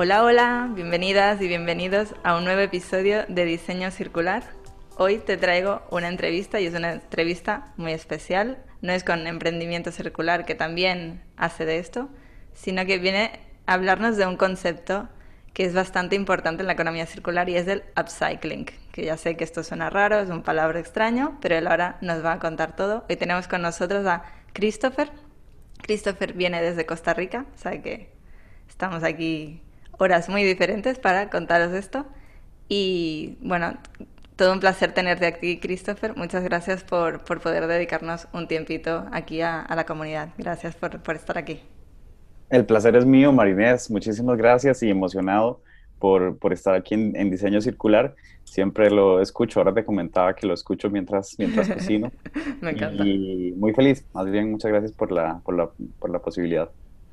Hola, hola, bienvenidas y bienvenidos a un nuevo episodio de Diseño Circular. Hoy te traigo una entrevista y es una entrevista muy especial. No es con Emprendimiento Circular, que también hace de esto, sino que viene a hablarnos de un concepto que es bastante importante en la economía circular y es el upcycling, que ya sé que esto suena raro, es un palabra extraño, pero él ahora nos va a contar todo. Hoy tenemos con nosotros a Christopher. Christopher viene desde Costa Rica, o sea que estamos aquí horas muy diferentes para contaros esto. Y bueno, todo un placer tenerte aquí, Christopher. Muchas gracias por, por poder dedicarnos un tiempito aquí a, a la comunidad. Gracias por, por, estar aquí. El placer es mío, Marinés. Muchísimas gracias y emocionado por, por estar aquí en, en, Diseño Circular. Siempre lo escucho. Ahora te comentaba que lo escucho mientras, mientras cocino. Me encanta. Y muy feliz. Más bien, muchas gracias por la, por la, por la posibilidad.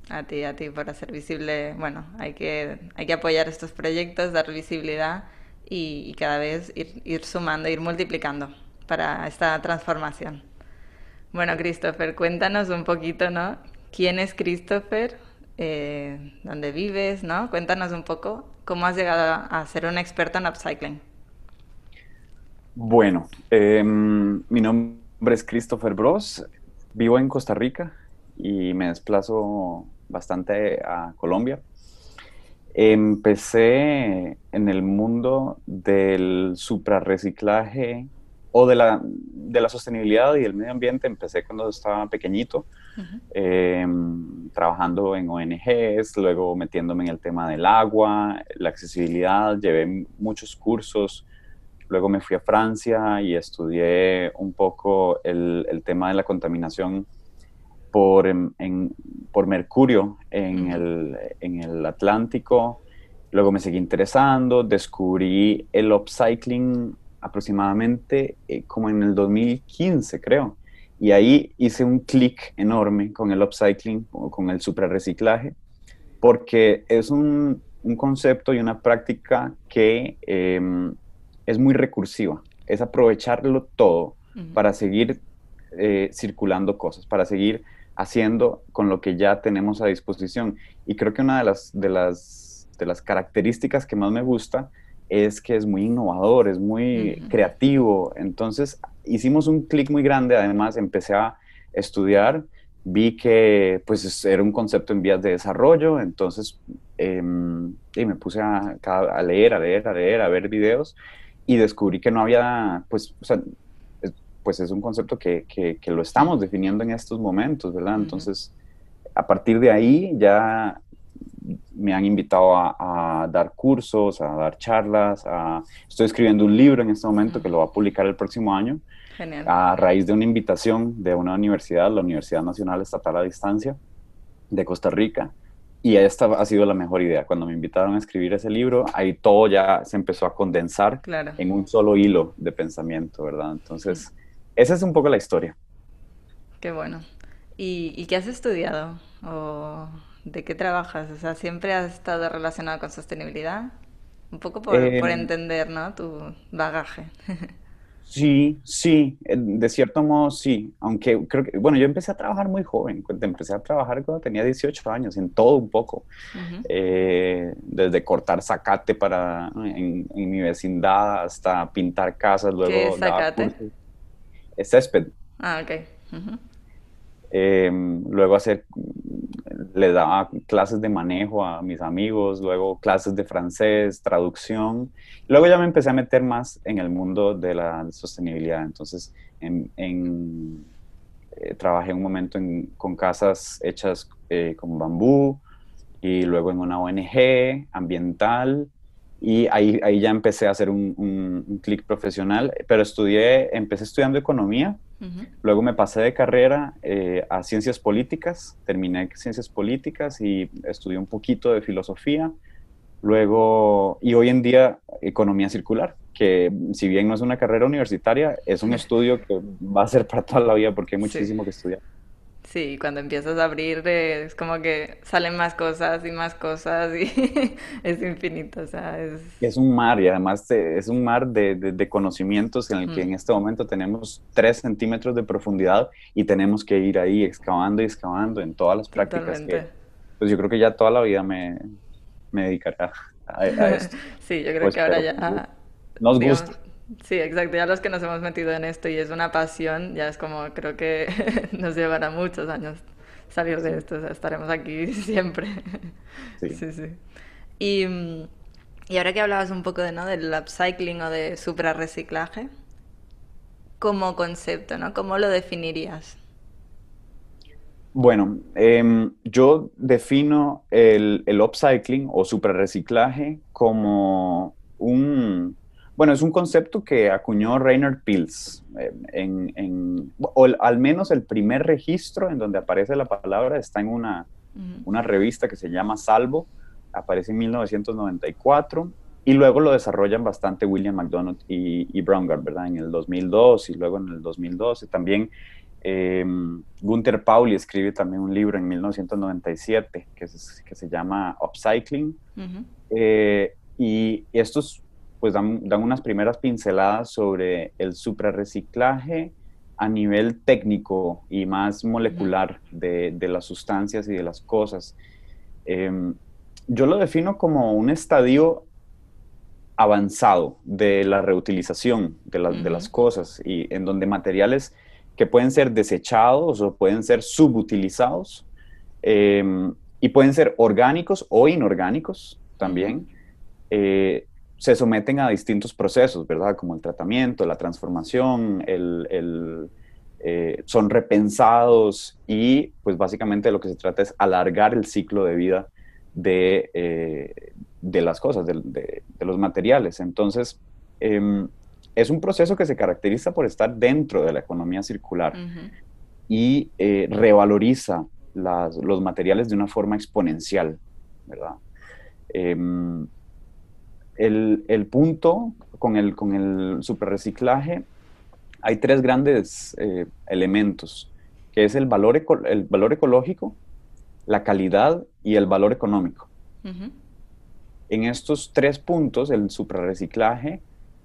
A ti, a ti, por hacer visible, bueno, hay que, hay que apoyar estos proyectos, dar visibilidad y, cada vez ir, ir, sumando, ir multiplicando para esta transformación. Bueno, Christopher, cuéntanos un poquito, ¿no? ¿Quién es Christopher? Eh, ¿Dónde vives? ¿no? Cuéntanos un poco cómo has llegado a ser un experto en upcycling. Bueno, eh, mi nombre es Christopher Bros, vivo en Costa Rica y me desplazo bastante a Colombia. Empecé en el mundo del suprarreciclaje o de la, de la sostenibilidad y del medio ambiente. Empecé cuando estaba pequeñito, uh -huh. eh, trabajando en ONGs, luego metiéndome en el tema del agua, la accesibilidad, llevé muchos cursos. Luego me fui a Francia y estudié un poco el, el tema de la contaminación por, en, en, por mercurio en el, en el, Atlántico. Luego me seguí interesando, descubrí el upcycling aproximadamente eh, como en el 2015, creo. Y ahí hice un clic enorme con el upcycling, con el suprarreciclaje, porque es un, un, concepto y una práctica que eh, es muy recursiva. Es aprovecharlo todo uh -huh. para seguir eh, circulando cosas, para seguir haciendo con lo que ya tenemos a disposición. Y creo que una de las, de las, de las características que más me gusta es que es muy innovador, es muy uh -huh. creativo. Entonces hicimos un clic muy grande, además empecé a estudiar, vi que pues era un concepto en vías de desarrollo, entonces eh, y me puse a, a, leer, a leer, a leer, a ver videos y descubrí que no había, pues, o sea, pues es un concepto que, que, que, lo estamos definiendo en estos momentos, ¿verdad? Entonces, a partir de ahí ya me han invitado a, a, dar cursos, a dar charlas, a, estoy escribiendo un libro en este momento que lo va a publicar el próximo año, Genial. a raíz de una invitación de una universidad, la Universidad Nacional Estatal a Distancia de Costa Rica, y esta ha sido la mejor idea. Cuando me invitaron a escribir ese libro, ahí todo ya se empezó a condensar claro. en un solo hilo de pensamiento, ¿verdad? Entonces... Mm esa es un poco la historia. Qué bueno. ¿Y, y qué has estudiado? ¿O de qué trabajas? O sea, ¿siempre has estado relacionado con sostenibilidad? Un poco por, eh, por entender, ¿no? Tu bagaje. Sí, sí, de cierto modo sí, aunque creo que, bueno, yo empecé a trabajar muy joven, empecé a trabajar cuando tenía 18 años, en todo un poco, uh -huh. eh, desde cortar zacate para, en, en, mi vecindad hasta pintar casas, luego... ¿Qué es zacate? Césped. Ah, ok. Uh -huh. eh, luego hacer, le daba clases de manejo a mis amigos, luego clases de francés, traducción. Luego ya me empecé a meter más en el mundo de la sostenibilidad. Entonces, en, en, eh, trabajé un momento en, con casas hechas eh, con bambú y luego en una ONG ambiental y ahí, ahí ya empecé a hacer un, un, un clic profesional, pero estudié, empecé estudiando economía, uh -huh. luego me pasé de carrera eh, a ciencias políticas, terminé ciencias políticas y estudié un poquito de filosofía, luego, y hoy en día economía circular, que si bien no es una carrera universitaria, es un estudio que va a ser para toda la vida porque hay muchísimo que estudiar. Sí, cuando empiezas a abrir eh, es como que salen más cosas y más cosas y es infinito, o sea, es... Es un mar y además es un mar de, de, conocimientos en el que en este momento tenemos tres centímetros de profundidad y tenemos que ir ahí excavando y excavando en todas las prácticas que, pues yo creo que ya toda la vida me, me dedicaré a, esto. sí, yo creo pues, que ahora ya... Nos gusta. Sí, exacto. Ya los que nos hemos metido en esto y es una pasión, ya es como creo que nos llevará muchos años salir de esto. O sea, estaremos aquí siempre. Sí, sí. sí. Y, y, ahora que hablabas un poco de, ¿no? del upcycling o de suprarreciclaje, como concepto, ¿no? ¿Cómo lo definirías? Bueno, em, yo defino el, el upcycling o suprarreciclaje como un bueno, es un concepto que acuñó Rainer Pils. Eh, en, o al menos el primer registro en donde aparece la palabra está en una, una revista que se llama Salvo, aparece en 1994, y luego lo desarrollan bastante William McDonald y, y ¿verdad? En el 2002 y luego en el 2012. También eh, Gunther Pauli escribe también un libro en 1997 que, que se llama Upcycling. Eh, y estos pues dan, unas primeras pinceladas sobre el suprarreciclaje a nivel técnico y más molecular de, las sustancias y de las cosas. Em, yo lo defino como un estadio avanzado de la reutilización de, las cosas y en donde materiales que pueden ser desechados o pueden ser subutilizados em, y pueden ser orgánicos o inorgánicos también, eh, se someten a distintos procesos, ¿verdad? Como el tratamiento, la transformación, el, eh, son repensados y pues básicamente lo que se trata es alargar el ciclo de vida de, eh, de las cosas, de, los materiales. Entonces, em, es un proceso que se caracteriza por estar dentro de la economía circular y eh, revaloriza los materiales de una forma exponencial, ¿verdad? Em, el, punto con el, con el superreciclaje, hay tres grandes eh, elementos, que es el valor, el valor ecológico, la calidad y el valor económico. En estos tres puntos, el superreciclaje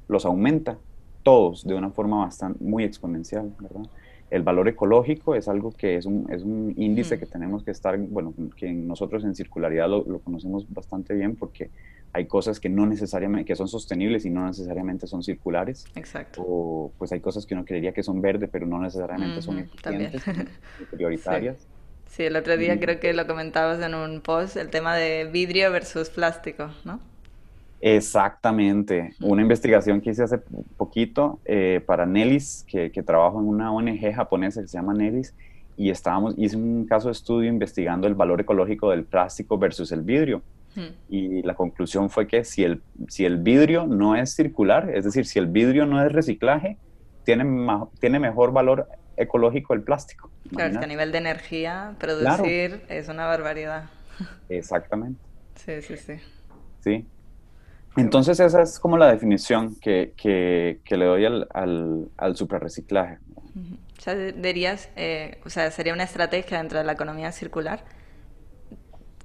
los aumenta todos de una forma bastante, muy exponencial, ¿verdad? El valor ecológico es algo que es un, es un índice que tenemos que estar, bueno, que nosotros en circularidad lo, lo conocemos bastante bien porque hay cosas que no necesariamente, que son sostenibles y no necesariamente son circulares. Exacto. O pues hay cosas que uno creería que son verdes, pero no necesariamente son eficientes, prioritarias. Sí. el otro día creo que lo comentabas en un post, el tema de vidrio versus plástico, ¿no? Exactamente. Una investigación que hice hace poquito eh, para Nelis, que, que trabajo en una ONG japonesa que se llama Nelis, y estábamos, hice un caso de estudio investigando el valor ecológico del plástico versus el vidrio. Y la conclusión fue que si el, si el vidrio no es circular, es decir, si el vidrio no es reciclaje, tiene, tiene mejor valor ecológico el plástico. Claro, es que a nivel de energía, producir es una barbaridad. Exactamente. Sí, sí, sí. Sí. Entonces esa es como la definición que, que, que le doy al, al, al suprarreciclaje. O sea, dirías, eh, o sea, sería una estrategia dentro de la economía circular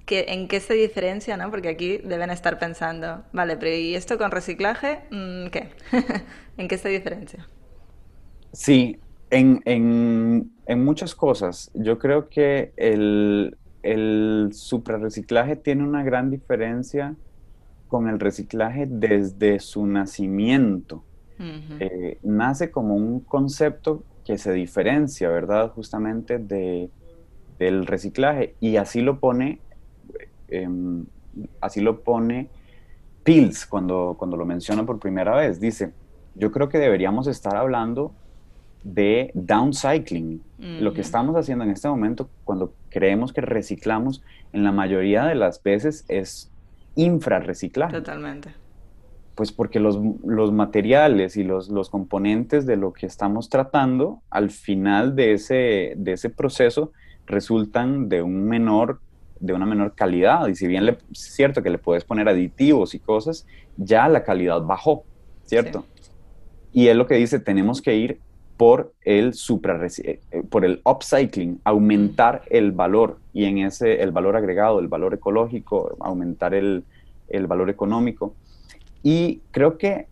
¿En qué se diferencia? ¿no? Porque aquí deben estar pensando, vale, pero ¿y esto con reciclaje? Mm, ¿Qué? ¿En qué se diferencia? Sí, en, en, en, muchas cosas. Yo creo que el, el suprarreciclaje tiene una gran diferencia con el reciclaje desde su nacimiento. Eh, nace como un concepto que se diferencia, ¿verdad? Justamente de, del reciclaje. Y así lo pone Em, así lo pone Pills cuando, cuando lo menciona por primera vez. Dice, yo creo que deberíamos estar hablando de downcycling. Lo que estamos haciendo en este momento, cuando creemos que reciclamos, en la mayoría de las veces es infrarreciclaje. Totalmente. Pues porque los, los materiales y los, los, componentes de lo que estamos tratando, al final de ese, de ese proceso, resultan de un menor de una menor calidad. Y si bien le, es cierto que le puedes poner aditivos y cosas, ya la calidad bajó, ¿cierto? Y es lo que dice, tenemos que ir por el supra, eh, por el upcycling, aumentar el valor y en ese el valor agregado, el valor ecológico, aumentar el, el valor económico. Y creo que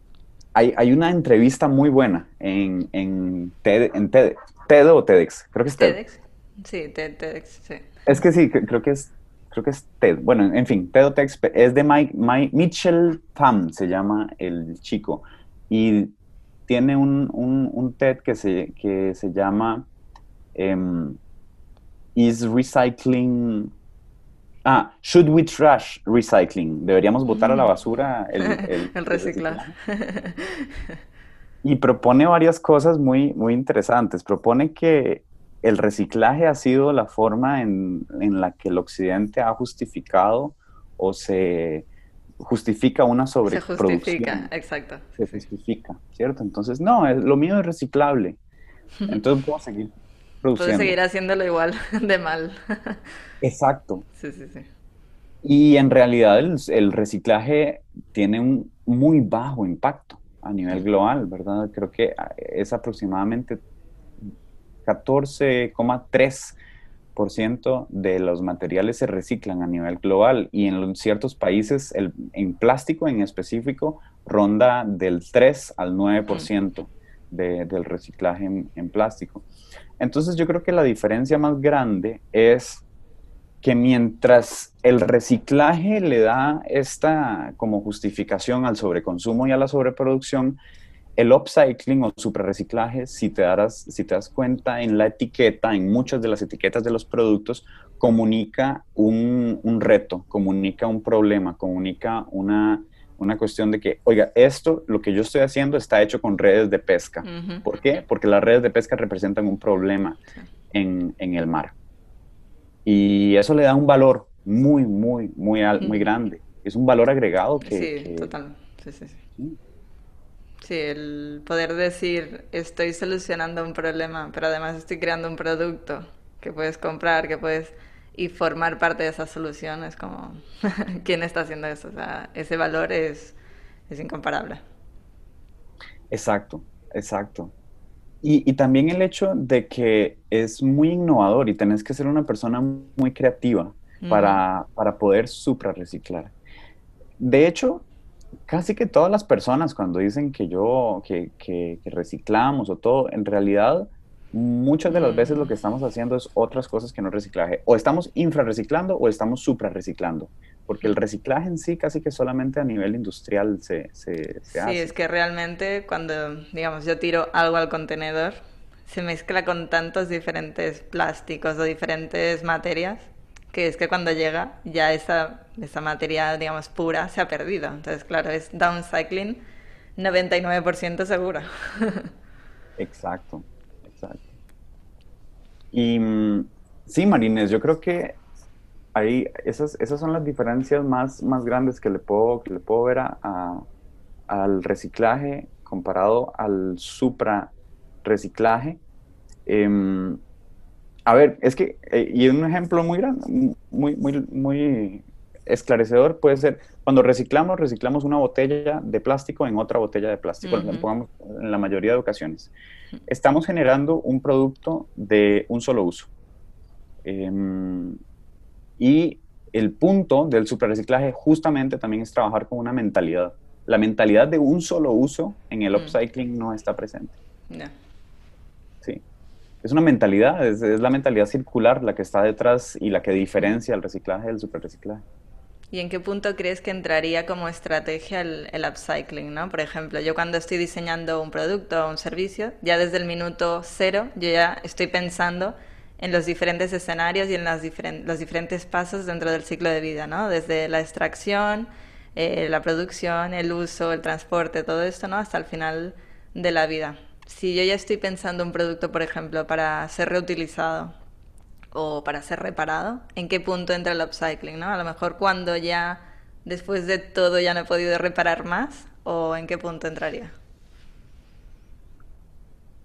hay, hay, una entrevista muy buena en, en, TED, en TED, TED o TEDx, creo que es TED. TEDx, sí, TED, TEDx, sí. Es que sí, creo que es, creo que es TED. Bueno, en fin, TED o TEDx es de Mike, Mike Mitchell Pham, se llama el chico. Y tiene un, un, TED que se, que se llama em, Is Recycling... Ah, Should We Trash Recycling? Deberíamos botar a la mm. basura el, el, reciclaje. Y propone varias cosas muy, muy interesantes. Propone que el reciclaje ha sido la forma en, en la que el occidente ha justificado o se justifica una sobreproducción. Se justifica, exacto. Se justifica, ¿cierto? Entonces, no, lo mío es reciclable. Entonces puedo seguir produciendo. Puedo seguir haciéndolo igual de mal. Exacto. Sí, sí, sí. Y en realidad el, reciclaje tiene un muy bajo impacto a nivel global, ¿verdad? Creo que es aproximadamente 14,3 de los materiales se reciclan a nivel global y en ciertos países, el, en plástico en específico, ronda del 3 al 9% de, del reciclaje en, plástico. Entonces yo creo que la diferencia más grande es que mientras el reciclaje le da esta como justificación al sobreconsumo y a la sobreproducción, el upcycling o suprarreciclaje, si te, darás, si te das cuenta en la etiqueta, en muchas de las etiquetas de los productos, comunica un, reto, comunica un problema, comunica una, cuestión de que, oiga, esto, lo que yo estoy haciendo está hecho con redes de pesca. ¿Por qué? Porque las redes de pesca representan un problema en, el mar. Y eso le da un valor muy, muy, muy, muy grande. Es un valor agregado que... Sí, total. Sí, sí, sí. Sí, el poder decir estoy solucionando un problema, pero además estoy creando un producto que puedes comprar, que puedes y formar parte de esa solución es como quién está haciendo eso, o sea, ese valor es, es incomparable. Exacto, exacto. Y, y, también el hecho de que es muy innovador y tenés que ser una persona muy creativa para, para poder reciclar. De hecho, casi que todas las personas cuando dicen que yo, que, que, reciclamos o todo, en realidad muchas de las veces lo que estamos haciendo es otras cosas que no reciclaje. O estamos infrarreciclando o estamos suprarreciclando. Porque el reciclaje en sí casi que solamente a nivel industrial se, se, se hace. Sí, es que realmente cuando, digamos, yo tiro algo al contenedor, se mezcla con tantos diferentes plásticos o diferentes materias que es que cuando llega ya esa, esa materia, digamos, pura se ha perdido. Entonces, claro, es downcycling 99% seguro. exacto, exacto. Y mm, sí, Marines, yo creo que ahí esas, esas son las diferencias más, más grandes que le puedo, que le puedo ver a, al reciclaje comparado al supra reciclaje. Em, a ver, es que, eh, y un ejemplo muy grande, muy, muy, muy esclarecedor puede ser, cuando reciclamos, reciclamos una botella de plástico en otra botella de plástico, en la mayoría de ocasiones. Estamos generando un producto de un solo uso. Em, y el punto del superreciclaje justamente también es trabajar con una mentalidad. La mentalidad de un solo uso en el upcycling no está presente. Sí es una mentalidad, es, la mentalidad circular la que está detrás y la que diferencia el reciclaje del superreciclaje. ¿Y en qué punto crees que entraría como estrategia el, upcycling? ¿no? Por ejemplo, yo cuando estoy diseñando un producto o un servicio, ya desde el minuto cero, yo ya estoy pensando en los diferentes escenarios y en los diferentes pasos dentro del ciclo de vida, ¿no? Desde la extracción, eh, la producción, el uso, el transporte, todo esto, ¿no? Hasta el final de la vida si yo ya estoy pensando un producto, por ejemplo, para ser reutilizado o para ser reparado, ¿en qué punto entra el upcycling? ¿no? A lo mejor cuando ya, después de todo, ya no he podido reparar más, o en qué punto entraría?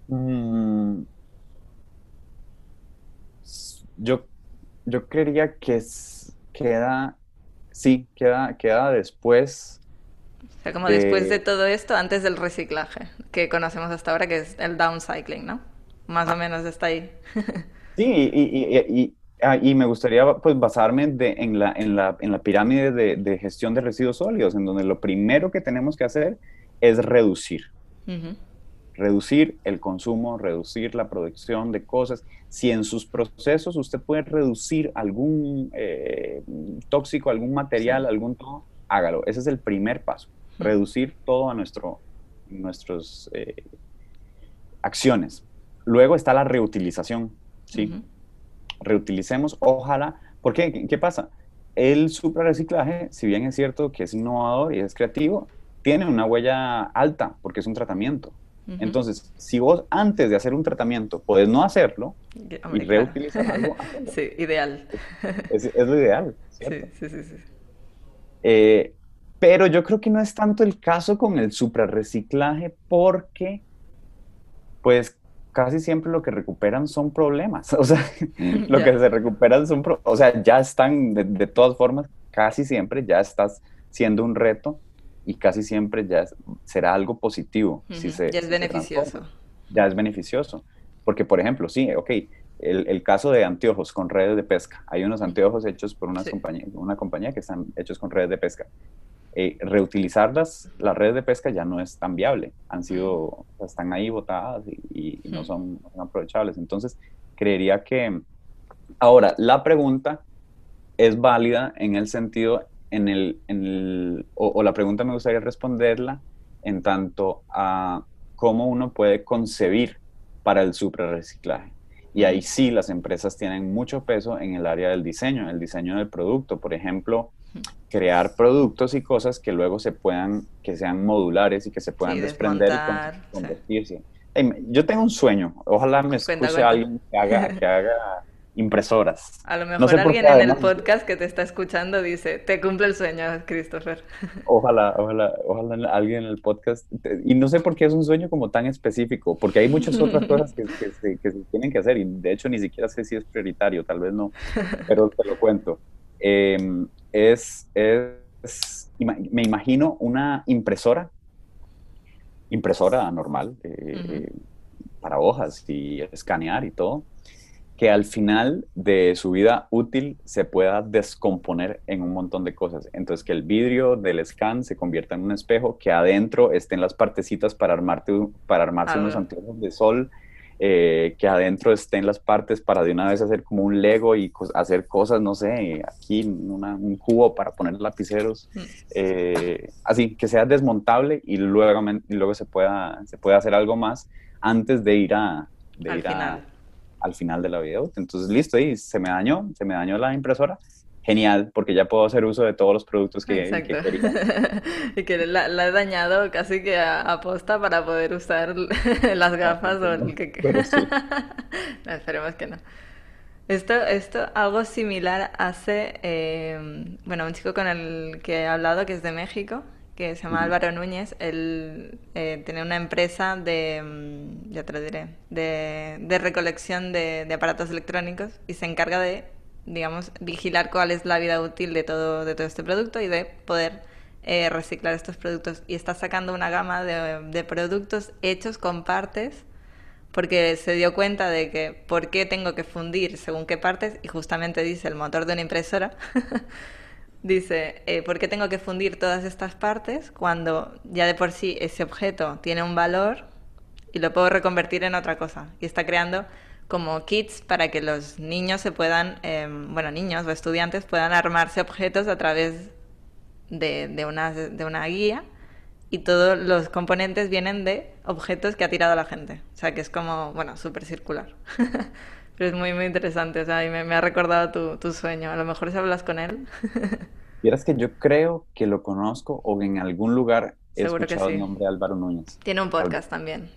Mm, yo, yo que queda, sí, queda, queda después. O sea, como después de todo esto, antes del reciclaje, que conocemos hasta ahora, que es el downcycling, ¿no? Más o menos está ahí. sí, y, ah, y, me gustaría pues basarme en, la, en, la, en la pirámide de, gestión de residuos sólidos, en donde lo primero que tenemos que hacer es reducir reducir el consumo, reducir la producción de cosas. Si en sus procesos usted puede reducir algún eh, tóxico, algún material, algún todo, hágalo. Ese es el primer paso. Reducir todo a nuestro, nuestras eh, acciones. Luego está la reutilización. ¿sí? Reutilicemos, ojalá. ¿Por qué? ¿Qué pasa? El suprarreciclaje, si bien es cierto que es innovador y es creativo, tiene una huella alta porque es un tratamiento. Entonces, si vos antes de hacer un tratamiento podés no hacerlo y reutilizar algo, sí, ideal. Es, lo ideal. Sí, sí, sí. sí. Eh, pero yo creo que no es tanto el caso con el suprarreciclaje porque, pues, casi siempre lo que recuperan son problemas. O sea, lo que se recuperan son, o sea, ya están, de todas formas, casi siempre ya estás siendo un reto y casi siempre ya será algo positivo. si se, ya es beneficioso. ya es beneficioso. Porque, por ejemplo, sí, ok, el, el, caso de anteojos con redes de pesca. Hay unos anteojos hechos por una, compañía, una compañía que están hechos con redes de pesca. Eh, reutilizarlas, las redes de pesca ya no es tan viable. Han sido, están ahí botadas y, no, son, son aprovechables. Entonces, creería que... Ahora, la pregunta es válida en el sentido en el, en el o, la pregunta me gustaría responderla en tanto a cómo uno puede concebir para el suprarreciclaje. Y ahí sí las empresas tienen mucho peso en el área del diseño, el diseño del producto. Por ejemplo, crear productos y cosas que luego se puedan, que sean modulares y que se puedan desprender y convertirse. yo tengo un sueño, ojalá me escuche alguien que haga, que haga impresoras. A lo mejor alguien en el podcast que te está escuchando dice, te cumple el sueño, Christopher. Ojalá, ojalá, ojalá alguien en el podcast. Y no sé por qué es un sueño como tan específico, porque hay muchas otras cosas que, se, tienen que hacer y de hecho ni siquiera sé si es prioritario, tal vez no, pero te lo cuento. Em, es, es, me imagino una impresora, impresora normal, eh, para hojas y escanear y todo que al final de su vida útil se pueda descomponer en un montón de cosas. Entonces, que el vidrio del scan se convierta en un espejo, que adentro estén las partecitas para, armarte, para armarse unos anteojos de sol, eh, que adentro estén las partes para de una vez hacer como un Lego y hacer cosas, no sé, aquí un cubo para poner lapiceros, mm. eh, así, que sea desmontable y luego, y luego se, pueda, se pueda hacer algo más antes de ir a... De ir a al final de la vida Entonces, listo, y se me dañó, se me dañó la impresora. Genial, porque ya puedo hacer uso de todos los productos que, quería. y que la, he dañado casi que a, posta para poder usar las gafas o el que... no, esperemos que no. Esto, esto, algo similar hace, eh, bueno, un chico con el que he hablado que es de México, que se llama Álvaro Núñez, él eh, tiene una empresa de, ya te lo diré, de, recolección de, aparatos electrónicos y se encarga de, digamos, vigilar cuál es la vida útil de todo, de todo este producto y de poder eh, reciclar estos productos. Y está sacando una gama de, de productos hechos con partes porque se dio cuenta de que por qué tengo que fundir según qué partes y justamente dice el motor de una impresora Dice, eh, ¿por qué tengo que fundir todas estas partes cuando ya de por sí ese objeto tiene un valor y lo puedo reconvertir en otra cosa? Y está creando como kits para que los niños se puedan, em, bueno, niños o estudiantes puedan armarse objetos a través de, de, una, de una guía y todos los componentes vienen de objetos que ha tirado la gente. O sea, que es como, bueno, súper circular. Pero es muy, muy interesante, o sea, y me, ha recordado tu, tu, sueño. A lo mejor si hablas con él. Vieras que yo creo que lo conozco o en algún lugar he escuchado el nombre de Álvaro Núñez. Tiene un podcast también.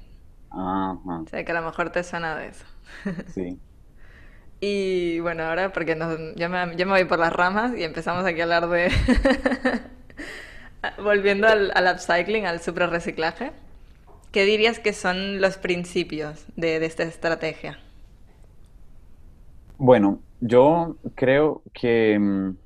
Ajá. O sea, que a lo mejor te suena de eso. Sí. y bueno, ahora porque me, yo, me, voy por las ramas y empezamos aquí a hablar de... Volviendo al, al upcycling, al reciclaje ¿qué dirías que son los principios de, de esta estrategia? Bueno, yo creo que mm,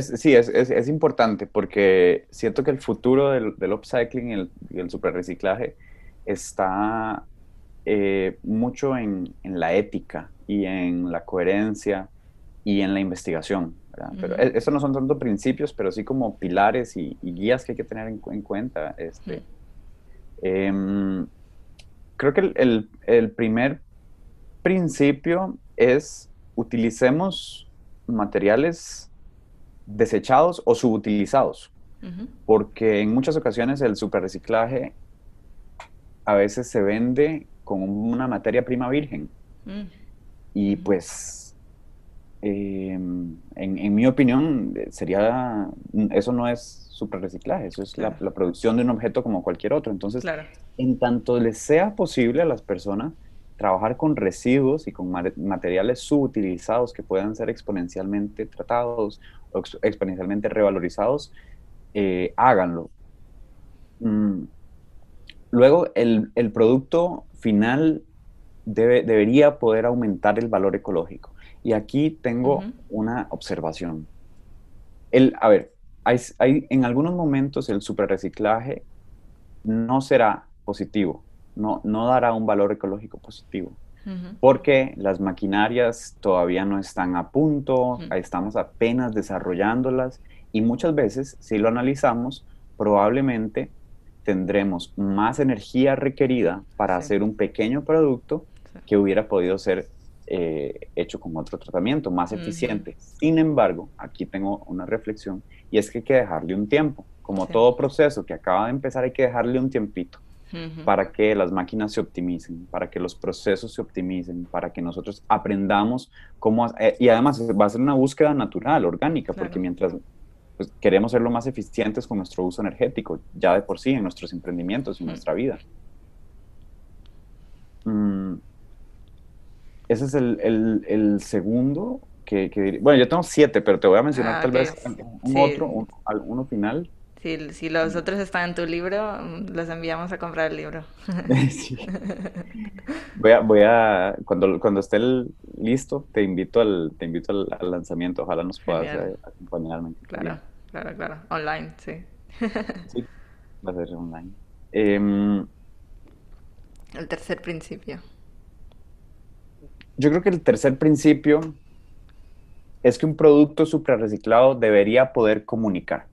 sí, es, es, importante porque siento que el futuro del, del upcycling y el, el superreciclaje está eh, mucho en, en, la ética y en la coherencia y en la investigación. Pero e, eso no son tanto principios, pero sí como pilares y, guías que hay que tener en, cuenta. Este, em, creo que el, el, primer principio es utilicemos materiales desechados o subutilizados, porque en muchas ocasiones el superreciclaje a veces se vende como una materia prima virgen. Mm. Y pues, em, en, mi opinión, sería, eso no es superreciclaje, eso es la, producción de un objeto como cualquier otro. Entonces, en tanto les sea posible a las personas trabajar con residuos y con materiales subutilizados que puedan ser exponencialmente tratados o exponencialmente revalorizados, eh, háganlo. Mm, luego, el, producto final debe, debería poder aumentar el valor ecológico. Y aquí tengo una observación. El, a ver, hay, en algunos momentos el superreciclaje no será positivo no, no dará un valor ecológico positivo. Porque las maquinarias todavía no están a punto, estamos apenas desarrollándolas y muchas veces, si lo analizamos, probablemente tendremos más energía requerida para hacer un pequeño producto que hubiera podido ser eh, hecho con otro tratamiento más eficiente. Sin embargo, aquí tengo una reflexión y es que hay que dejarle un tiempo. Como todo proceso que acaba de empezar, hay que dejarle un tiempito para que las máquinas se optimicen, para que los procesos se optimicen, para que nosotros aprendamos cómo... Eh, y además va a ser una búsqueda natural, orgánica, porque mientras pues, queremos ser lo más eficientes con nuestro uso energético, ya de por sí, en nuestros emprendimientos y en nuestra vida. Mm, ese es el, segundo que, Bueno, yo tengo siete, pero te voy a mencionar ah, tal vez un otro, uno final. Si, los otros están en tu libro, los enviamos a comprar el libro. Voy a, voy a cuando, cuando esté listo, te invito al, te invito al, lanzamiento. Ojalá nos puedas eh, acompañar. Claro, claro, claro. Online, sí. sí, va a ser online. Em, el tercer principio. Yo creo que el tercer principio es que un producto suprarreciclado debería poder comunicar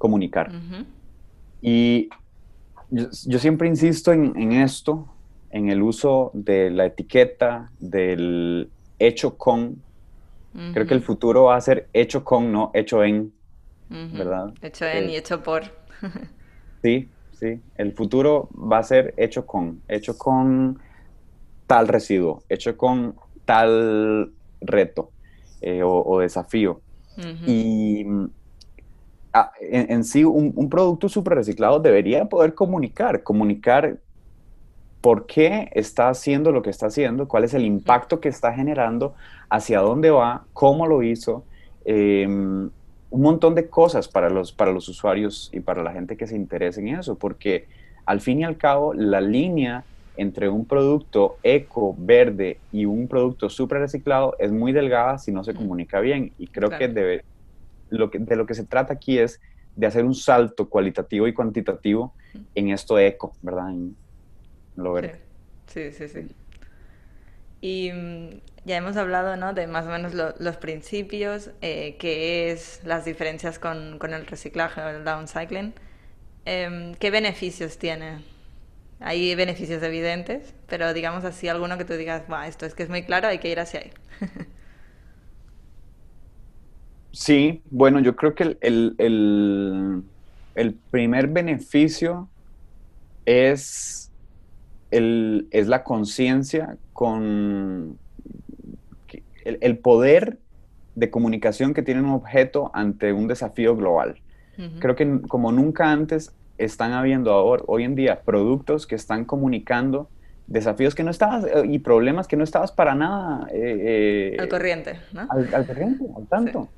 comunicar. Y yo, siempre insisto en, esto, en el uso de la etiqueta, del hecho con. Creo que el futuro va a ser hecho con, no hecho en, ¿verdad? Hecho en y eh, hecho por. sí, sí. El futuro va a ser hecho con, hecho con tal residuo, hecho con tal reto eh, o, desafío. Y Ah, en, sí un, producto super reciclado debería poder comunicar, comunicar por qué está haciendo lo que está haciendo, cuál es el impacto que está generando, hacia dónde va, cómo lo hizo, em, un montón de cosas para los, para los usuarios y para la gente que se interese en eso, porque al fin y al cabo la línea entre un producto eco, verde y un producto super reciclado es muy delgada si no se comunica bien y creo que debe, lo que, de lo que se trata aquí es de hacer un salto cualitativo y cuantitativo en esto eco, ¿verdad? En lo verde. Sí, sí, sí. Y mm, ya hemos hablado, ¿no? De más o menos los principios, eh, qué es las diferencias con, con, el reciclaje o el downcycling. Em, ¿Qué beneficios tiene? Hay beneficios evidentes, pero digamos así, alguno que tú digas, esto es que es muy claro, hay que ir hacia ahí. Sí, bueno, yo creo que el, primer beneficio es, es la conciencia con el, poder de comunicación que tiene un objeto ante un desafío global. Creo que como nunca antes están habiendo ahora, hoy en día productos que están comunicando desafíos que no estabas eh, y problemas que no estabas para nada eh, eh, al corriente, ¿no? Al, corriente, al tanto.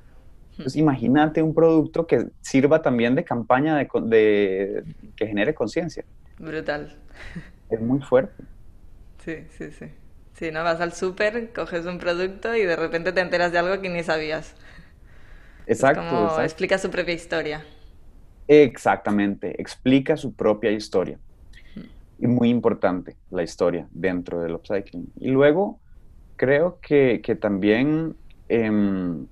Entonces, imagínate un producto que sirva también de campaña de, que genere conciencia. Brutal. Es muy fuerte. Sí, sí, sí. Si no vas al súper, coges un producto y de repente te enteras de algo que ni sabías. Exacto, como exacto. explica su propia historia. Exactamente, explica su propia historia. Y muy importante la historia dentro del upcycling. Y luego creo que, que también em,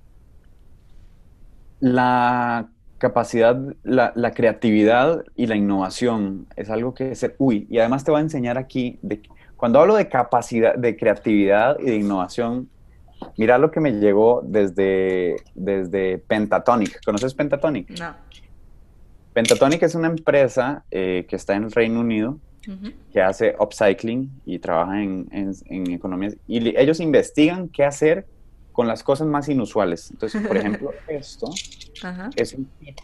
la capacidad, la, la creatividad y la innovación es algo que es, uy, y además te voy a enseñar aquí, de, cuando hablo de capacidad, de creatividad y de innovación, mira lo que me llegó desde, desde Pentatonic. ¿Conoces Pentatonic? No. Pentatonic es una empresa eh, que está en el Reino Unido que hace upcycling y trabaja en, en, en economías. Y ellos investigan qué hacer con las cosas más inusuales. Entonces, por ejemplo, esto Ajá. es un kit.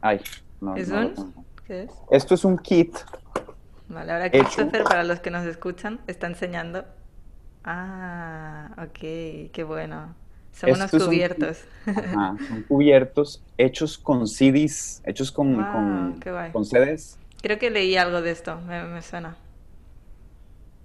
Ay, no, ¿Es no un? ¿Qué es? Esto es un kit. Vale, ahora Hecho. Christopher, para los que nos escuchan, está enseñando. Ah, ok, qué bueno. Son unos cubiertos. Ajá, son cubiertos hechos con CDs, hechos con, Wow, con, con CDs. Creo que leí algo de esto, me, me suena.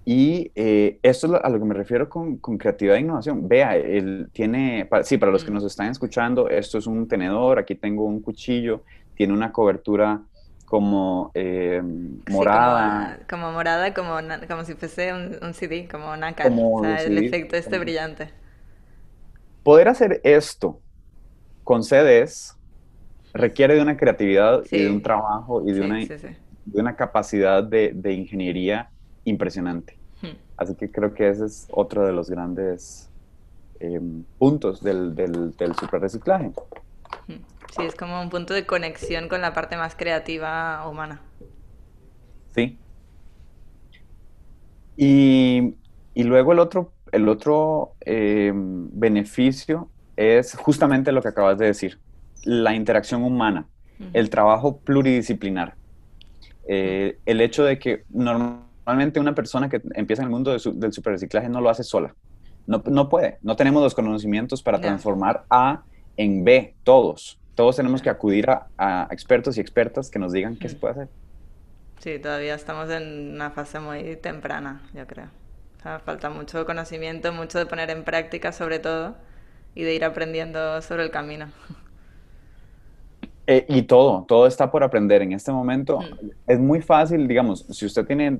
Y eh, esto es a lo que me refiero con, con creatividad e innovación. Vea, él tiene, pa- sí, para los que Mm. nos están escuchando, esto es un tenedor, aquí tengo un cuchillo, tiene una cobertura como eh, Sí, morada, como, como morada, como, como si fuese un, un CD, como nácar. Como o sea, el efecto este como- brillante. Poder hacer esto con CDs requiere de una creatividad y de un trabajo y de, Sí, una, de una capacidad de, de ingeniería impresionante. Hmm. Así que creo que ese es otro de los grandes eh, puntos del, del, del superreciclaje. Hmm. Sí, es como un punto de conexión con la parte más creativa humana. Sí. Y, y luego el otro, el otro eh, beneficio es justamente lo que acabas de decir, la interacción humana, el trabajo pluridisciplinar. Eh, el hecho de que normalmente una persona que empieza en el mundo de su- del superreciclaje no lo hace sola. No, no puede. No tenemos los conocimientos para transformar A en B, todos. Todos tenemos que acudir a, a expertos y expertas que nos digan qué se puede hacer. Sí, todavía estamos en una fase muy temprana, yo creo. O sea, falta mucho conocimiento, mucho de poner en práctica sobre todo y de ir aprendiendo sobre el camino. Eh, y todo, todo está por aprender. En este momento Mm. es muy fácil, digamos, si usted tiene,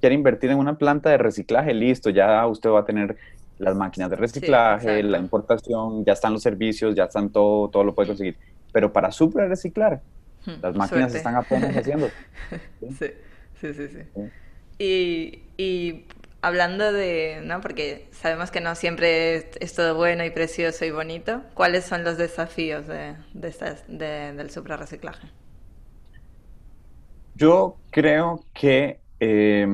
quiere invertir en una planta de reciclaje, listo, ya usted va a tener las máquinas de reciclaje, la importación, ya están los servicios, ya están todo, todo lo puede conseguir. Pero para super reciclar, Hmm, las máquinas suerte. están apenas haciendo. Sí, sí, sí, sí. Sí. Y, y hablando de, ¿no? Porque sabemos que no siempre es, es todo bueno y precioso y bonito. ¿Cuáles son los desafíos de, de estas, de- del suprarreciclaje? Yo creo que, eh,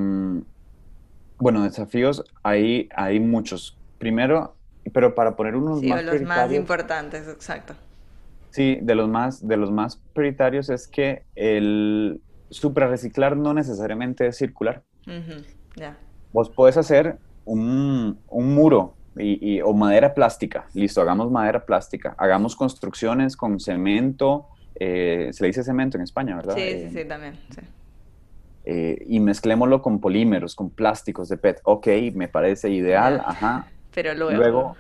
bueno, desafíos hay, hay muchos. Primero, pero para poner unos Sí, más los más importantes, exacto. Sí, de los más, de los más prioritarios es que el suprarreciclar no necesariamente es circular. Ya. Vos podés hacer un, un muro y, y- o madera plástica. Listo, hagamos madera plástica. Hagamos construcciones con cemento. eh, se le dice cemento en España, ¿verdad? Sí, Eh, sí, sí, también. sí. eh, y mezclémoslo con polímeros, con plásticos de PET. Ok, me parece ideal. Ajá. Pero luego, Luego,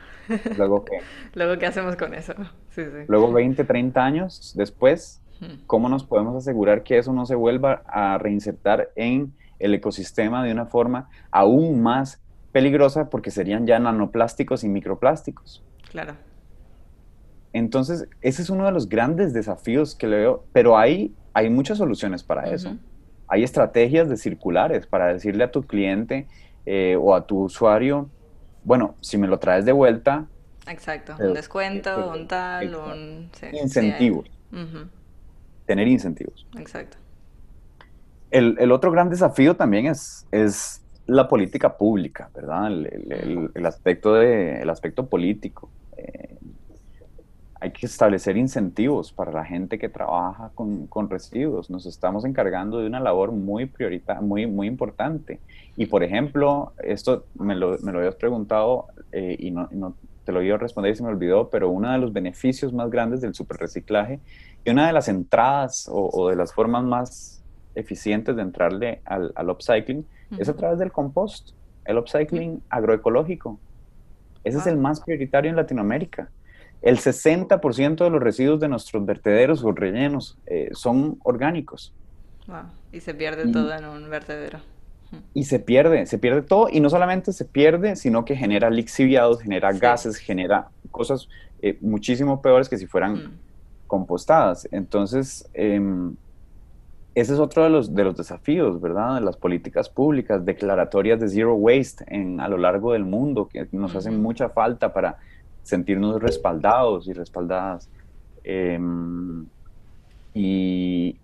luego ¿qué? luego, ¿qué hacemos con eso? Sí, sí. Luego 20, 30 años después. ¿cómo nos podemos asegurar que eso no se vuelva a reinsertar en el ecosistema de una forma aún más peligrosa porque serían ya nanoplásticos y microplásticos? Claro. Entonces, ese es uno de los grandes desafíos que le veo, pero hay, hay muchas soluciones para eso. Hay estrategias de circulares para decirle a tu cliente eh, o a tu usuario, bueno, si me lo traes de vuelta, Exacto. Un descuento, pero- un tal, exacto. un... sí, sí, hay. incentivos, tener incentivos. Exacto. El, el otro gran desafío también es, es la política pública, ¿verdad? El, el- el- el aspecto, de, el aspecto político. Eh, hay que establecer incentivos para la gente que trabaja con, con residuos. Nos estamos encargando de una labor muy prioritaria, muy, muy importante. Y, por ejemplo, esto me lo, me lo habías preguntado eh, y no, no te lo iba a responder y se me olvidó, pero uno de los beneficios más grandes del superreciclaje y una de las entradas o, o de las formas más eficientes de entrarle al, al upcycling es a través del compost, el upcycling agroecológico. Ese es Ah. el más prioritario en Latinoamérica. El 60% de los residuos de nuestros vertederos o rellenos eh, son orgánicos. Y se pierde todo en un vertedero. Y se pierde, se pierde todo y no solamente se pierde, sino que genera lixiviados, genera gases, genera cosas eh, muchísimo peores que si fueran mm. compostadas. Entonces, em, ese es otro de los, de los desafíos, ¿verdad? De las políticas públicas, declaratorias de zero waste en, a lo largo del mundo, que nos hacen mucha falta para sentirnos respaldados y respaldadas. Em, y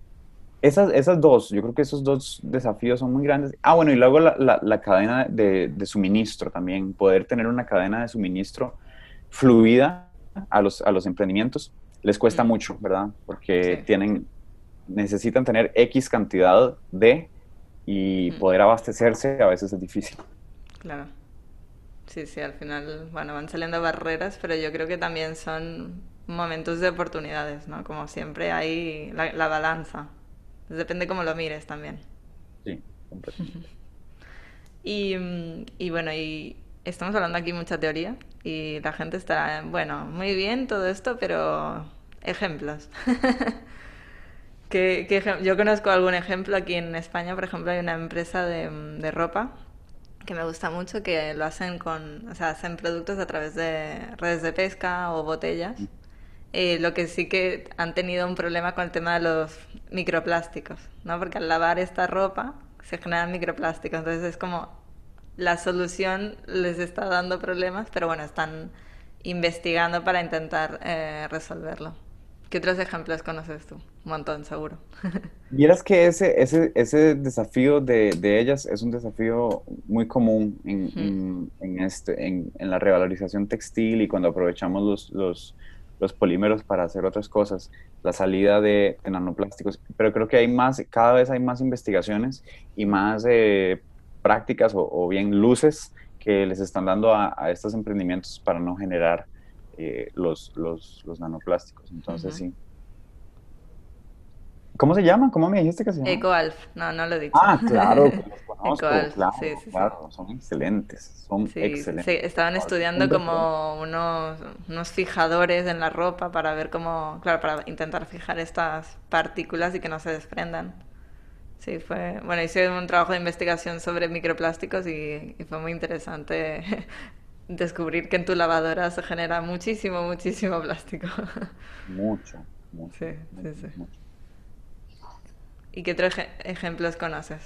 esas, esas dos, yo creo que esos dos desafíos son muy grandes. Ah, bueno, y luego la, la, cadena de, de, suministro también, poder tener una cadena de suministro fluida a los, a los emprendimientos les cuesta mm. mucho, ¿verdad? Porque tienen, necesitan tener X cantidad de y mm. poder abastecerse a veces es difícil. Claro. Sí, sí, al final, bueno, van saliendo barreras, pero yo creo que también son momentos de oportunidades, ¿no? Como siempre hay la, balanza. depende cómo lo mires también. Sí, completamente. y, y bueno, y estamos hablando aquí mucha teoría y la gente está, bueno, muy bien todo esto, pero ejemplos. ¿Qué, yo conozco algún ejemplo aquí en España, por ejemplo, hay una empresa de, de ropa que me gusta mucho, que lo hacen con, o sea, hacen productos a través de redes de pesca o botellas. Eh, lo que sí que han tenido un problema con el tema de los microplásticos, ¿no? Porque al lavar esta ropa se generan microplásticos, entonces es como la solución les está dando problemas, pero bueno, están investigando para intentar eh, resolverlo. ¿Qué otros ejemplos conoces tú? Un montón, seguro. Vieras que ese, ese, ese desafío de, de, ellas es un desafío muy común en, en, este, en, en, la revalorización textil y cuando aprovechamos los, los, los, polímeros para hacer otras cosas, la salida de, nanoplásticos. Pero creo que hay más, cada vez hay más investigaciones y más eh, prácticas o, bien luces que les están dando a, estos emprendimientos para no generar eh, los, los, los, nanoplásticos. Entonces, sí. ¿Cómo se llama? ¿Cómo me dijiste que se llama? EcoAlf, no, no lo he dicho. Ah, claro, los conozco, claro, sí, sí, claro, son excelentes, son excelentes. Sí, estaban estudiando como unos, unos fijadores en la ropa para ver cómo, claro, para intentar fijar estas partículas y que no se desprendan. Sí, fue, bueno, hice un trabajo de investigación sobre microplásticos y, fue muy interesante descubrir que en tu lavadora se genera muchísimo, muchísimo plástico. Mucho, mucho. Sí, sí, sí. ¿Y qué otros ejemplos conoces?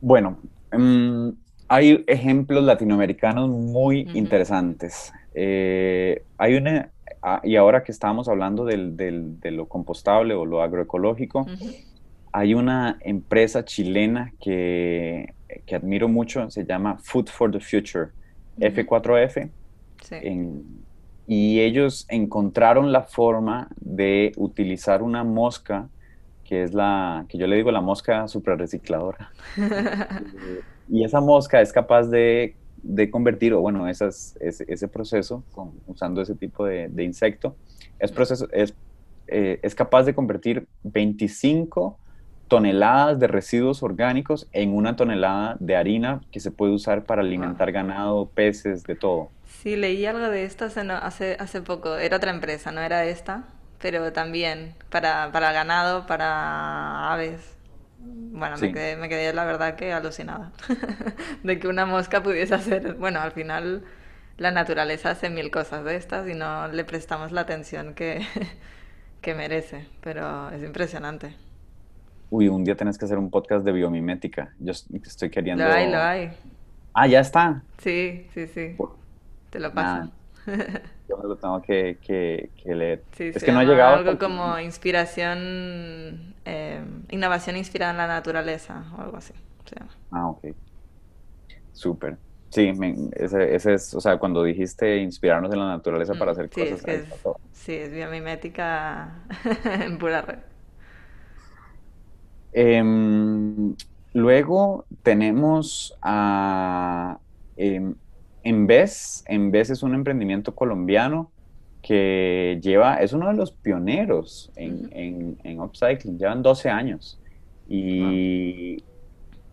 Bueno, em, hay ejemplos latinoamericanos muy interesantes. Eh, hay una, ah, y ahora que estábamos hablando del, del, de lo compostable o lo agroecológico, hay una empresa chilena que, que, admiro mucho, se llama Food for the Future, F4F. y ellos encontraron la forma de utilizar una mosca, que es la, que yo le digo la mosca suprarrecicladora. y esa mosca es capaz de, de convertir, o bueno, esas, ese, proceso, usando ese tipo de, de insecto, es, proceso, es, eh, es capaz de convertir 25 toneladas de residuos orgánicos en una tonelada de harina que se puede usar para alimentar ganado, peces, de todo. Sí, leí algo de esto hace, hace, poco. Era otra empresa, no era esta, pero también para, para ganado, para aves. Bueno, me, quedé, me quedé la verdad que alucinada de que una mosca pudiese hacer, bueno, al final la naturaleza hace mil cosas de estas y no le prestamos la atención que, que merece, pero es impresionante uy, un día tenés que hacer un podcast de biomimética. Yo estoy queriendo... Lo hay, lo hay. Ah, ya está. Sí, sí, sí. Te lo paso. yo lo tengo que, que, leer. Sí, es que no ha llegado. Algo como inspiración, eh, innovación inspirada en la naturaleza o algo así. Ah, ok. Súper. Sí, ese, ese, es, o sea, cuando dijiste inspirarnos en la naturaleza para mm, hacer cosas. Es sí, es biomimética en pura red. Em, luego tenemos a em, Enves. Enves es un emprendimiento colombiano que lleva, es uno de los pioneros en, en, upcycling, llevan 12 años y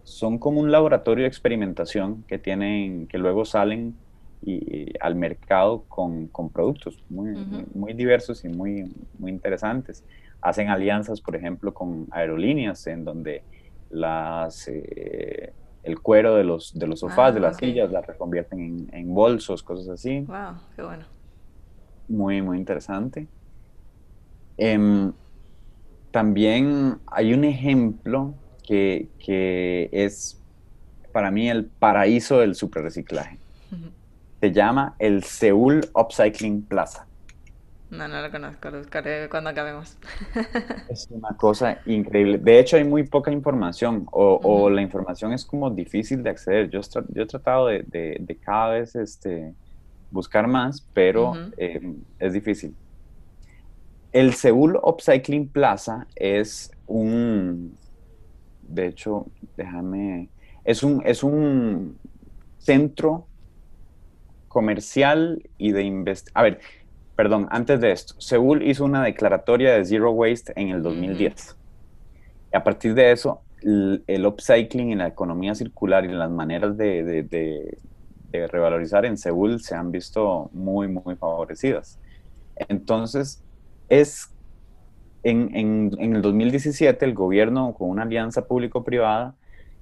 son como un laboratorio de experimentación que tienen, que luego salen y, al mercado con, con productos muy, muy, diversos y muy, muy interesantes. Hacen alianzas, por ejemplo, con aerolíneas en donde las, eh, el cuero de los, de los sofás, de ah, las sillas, las reconvierten en, en, bolsos, cosas así. ¡Wow! ¡Qué bueno! Muy, muy interesante. Em, también hay un ejemplo que, que, es para mí el paraíso del superreciclaje. Se llama el Seúl Upcycling Plaza. No, no lo conozco, lo buscaré cuando acabemos. es una cosa increíble. De hecho, hay muy poca información o, la información es como difícil de acceder. Yo, yo he tratado de, de, cada vez este, buscar más, pero eh, es difícil. El Seúl Upcycling Plaza es un, de hecho, déjame, es un, es un centro comercial y de investigación. A ver, perdón, antes de esto, Seúl hizo una declaratoria de Zero Waste en el 2010. Y a partir de eso, el, upcycling en la economía circular y las maneras de, revalorizar en Seúl se han visto muy, muy favorecidas. Entonces, es en, en, el 2017 el gobierno, con una alianza público-privada,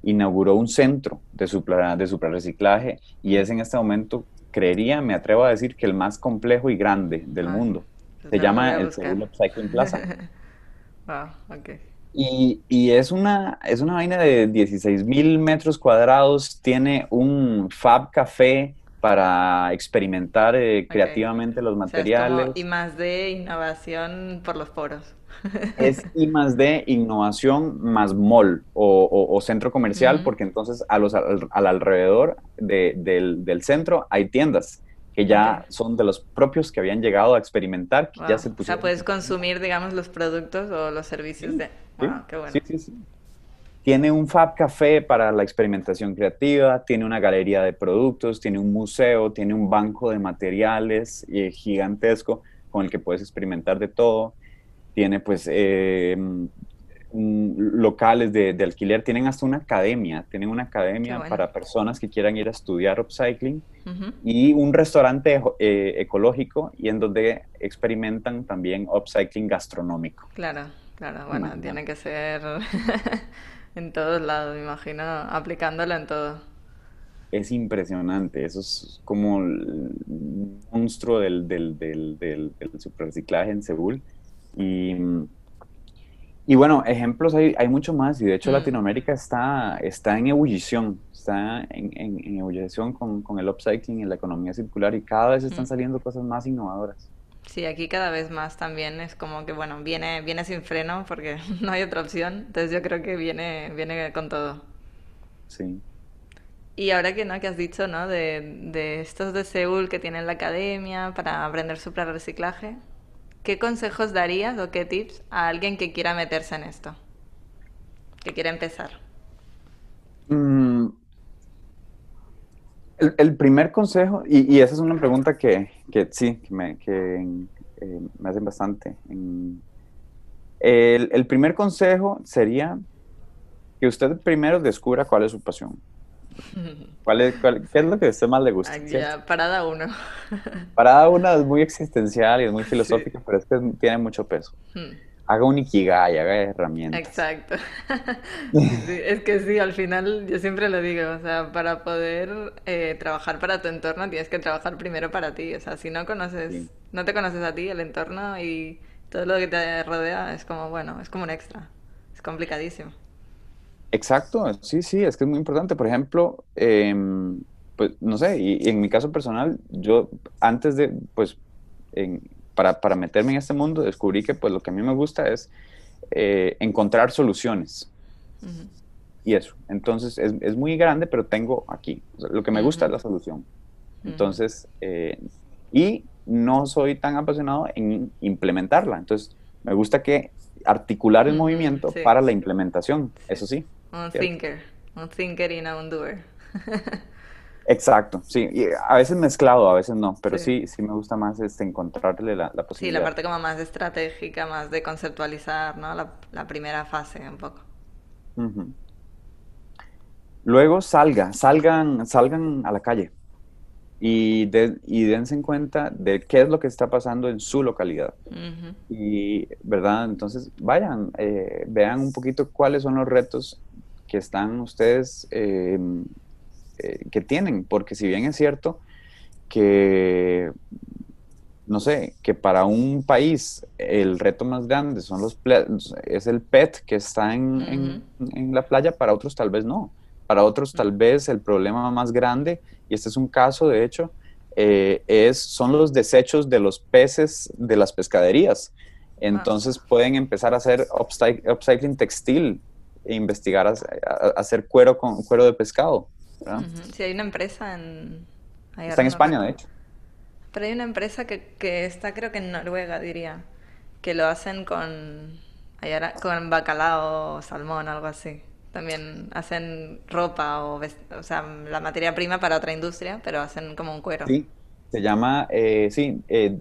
inauguró un centro de, supra, de suprarreciclaje y es en este momento creería, me atrevo a decir que el más complejo y grande del mundo. Se llama el Seúl Upcycling Plaza. wow, okay. Y, y, es, una, es una vaina de 16 mil metros cuadrados, tiene un Fab Café para experimentar eh, creativamente los materiales. y más de innovación por los poros es I más D, innovación más mall o, centro comercial, porque entonces a los, al, alrededor del, centro hay tiendas que ya son de los propios que habían llegado a experimentar, ya se O sea, puedes consumir, digamos, los productos o los servicios de... qué bueno. Sí, sí, sí. Tiene un Fab Café para la experimentación creativa, tiene una galería de productos, tiene un museo, tiene un banco de materiales eh, gigantesco con el que puedes experimentar de todo tiene pues eh, locales de, alquiler, tienen hasta una academia, tienen una academia para personas que quieran ir a estudiar upcycling y un restaurante eh, ecológico y en donde experimentan también upcycling gastronómico. Claro, claro, bueno, tiene que ser en todos lados, me imagino, aplicándolo en todo. Es impresionante, eso es como el monstruo del, del, del, del, del superreciclaje en Seúl y, y bueno, ejemplos hay, hay mucho más y de hecho mm. Latinoamérica está, está en ebullición, está en, en, ebullición con, con, el upcycling y la economía circular y cada vez están mm. saliendo cosas más innovadoras. Sí, aquí cada vez más también es como que, bueno, viene, viene sin freno porque no hay otra opción, entonces yo creo que viene, viene con todo. Sí. Y ahora que no, que has dicho, ¿no? De, de estos de Seúl que tienen la academia para aprender sobre reciclaje, ¿Qué consejos darías o qué tips a alguien que quiera meterse en esto? Que quiera empezar. Mm, el, primer consejo, y, esa es una pregunta que, sí, que, me, eh, me hacen bastante. el, primer consejo sería que usted primero descubra cuál es su pasión. ¿Cuál es, ¿Qué es lo que a usted más le gusta? parada uno. parada uno es muy existencial y es muy filosófica, pero es que tiene mucho peso. Hmm. Haga un ikigai, haga herramientas. Exacto. es que sí, al final yo siempre lo digo, o sea, para poder eh, trabajar para tu entorno tienes que trabajar primero para ti. O sea, si no conoces, no te conoces a ti, el entorno y todo lo que te rodea es como, bueno, es como un extra. Es complicadísimo. Exacto, sí, sí, es que es muy importante. Por ejemplo, em, pues no sé, y, en mi caso personal, yo antes de, pues, para, para, meterme en este mundo, descubrí que pues lo que a mí me gusta es eh, encontrar soluciones. Y eso, entonces es, es, muy grande, pero tengo aquí. lo que me gusta es la solución. Entonces, eh, y no soy tan apasionado en implementarla. Entonces, me gusta que articular el movimiento para la implementación, eso sí. Un thinker, un thinker y no un doer. Exacto, sí, y a veces mezclado, a veces no, pero sí, sí, me gusta más este, encontrarle la, la, posibilidad. Sí, la parte como más estratégica, más de conceptualizar, ¿no? La, primera fase un poco. Luego salga, salgan, salgan a la calle y, y dense en cuenta de qué es lo que está pasando en su localidad. Y, ¿verdad? Entonces, vayan, eh, vean un poquito cuáles son los retos que están ustedes, eh, eh, que tienen, porque si bien es cierto que, no sé, que para un país el reto más grande son los es el PET que está en, en la playa, para otros tal vez no. Para otros tal vez el problema más grande, y este es un caso de hecho, eh, es, son los desechos de los peces de las pescaderías. Entonces pueden empezar a hacer upcycling textil e investigar a, hacer cuero con cuero de pescado. Sí, hay una empresa en... Está en España, de hecho. Pero hay una empresa que, que, está creo que en Noruega, diría, que lo hacen con, con bacalao o salmón, algo así también hacen ropa o, o sea, la materia prima para otra industria, pero hacen como un cuero. Sí, se llama, eh, sí, eh,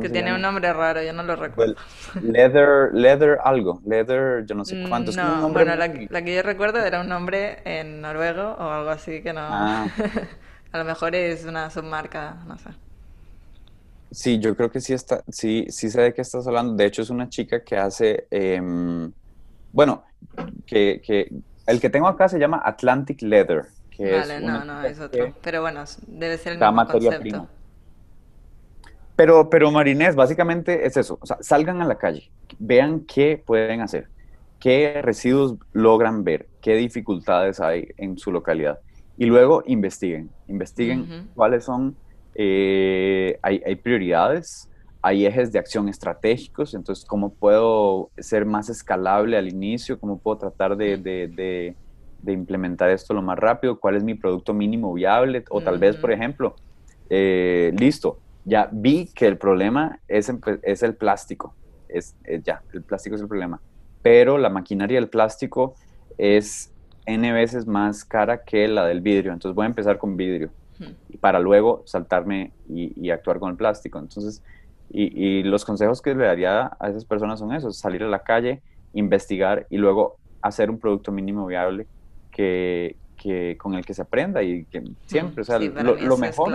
que tiene un nombre raro, yo no lo recuerdo. leather, leather algo, leather, yo no sé cuántos. No, bueno, la, que yo recuerdo era un nombre en noruego o algo así que no. Ah. a lo mejor es una submarca, no sé. Sí, yo creo que sí está, sí, sí sé de qué estás hablando. De hecho, es una chica que hace, em, bueno, que, el que tengo acá se llama Atlantic Leather. Que vale, no, no, es otro. Pero bueno, debe ser el mismo materia concepto. Prima. Pero, pero Marinés, básicamente es eso. O sea, salgan a la calle, vean qué pueden hacer, qué residuos logran ver, qué dificultades hay en su localidad. Y luego investiguen, investiguen cuáles son, eh, hay, hay prioridades, hay ejes de acción estratégicos, entonces cómo puedo ser más escalable al inicio, cómo puedo tratar de, implementar esto lo más rápido, cuál es mi producto mínimo viable, o tal vez, por ejemplo, eh, listo, ya vi que el problema es, es el plástico, es, ya, el plástico es el problema, pero la maquinaria del plástico es N veces más cara que la del vidrio, entonces voy a empezar con vidrio para luego saltarme y, y actuar con el plástico. Entonces, y, los consejos que le daría a esas personas son esos, salir a la calle, investigar y luego hacer un producto mínimo viable que, que con el que se aprenda y que siempre, o sea, lo, mejor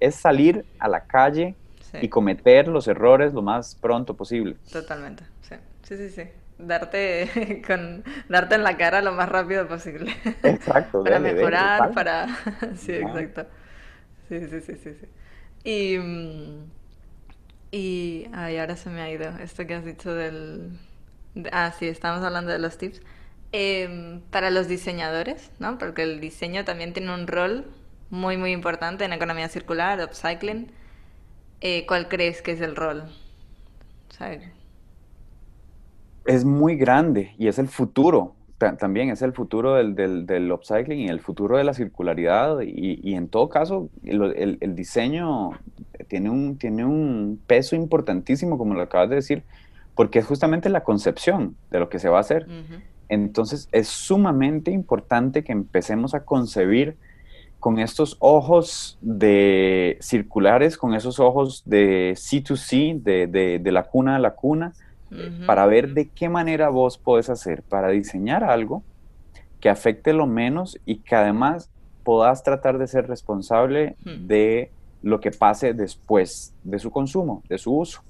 es, salir a la calle y cometer los errores lo más pronto posible. Totalmente, sí, sí, sí, sí. Darte, con, darte en la cara lo más rápido posible. Exacto. para mejorar, para... sí, exacto. Sí, sí, sí, sí, sí. Y... Mm, y ay, ahora se me ha ido esto que has dicho del... Ah, sí, estamos hablando de los tips. Em, para los diseñadores, ¿no? Porque el diseño también tiene un rol muy, muy importante en economía circular, upcycling. Eh, ¿Cuál crees que es el rol? Es muy grande y es el futuro. También es el futuro del, del, upcycling y el futuro de la circularidad. Y, en todo caso, el, el diseño tiene un, tiene un peso importantísimo, como lo acabas de decir, porque es justamente la concepción de lo que se va a hacer. Entonces es sumamente importante que empecemos a concebir con estos ojos de circulares, con esos ojos de C2C, de, de, la cuna a la cuna, para ver de qué manera vos podés hacer para diseñar algo que afecte lo menos y que además puedas tratar de ser responsable de lo que pase después de su consumo, de su uso.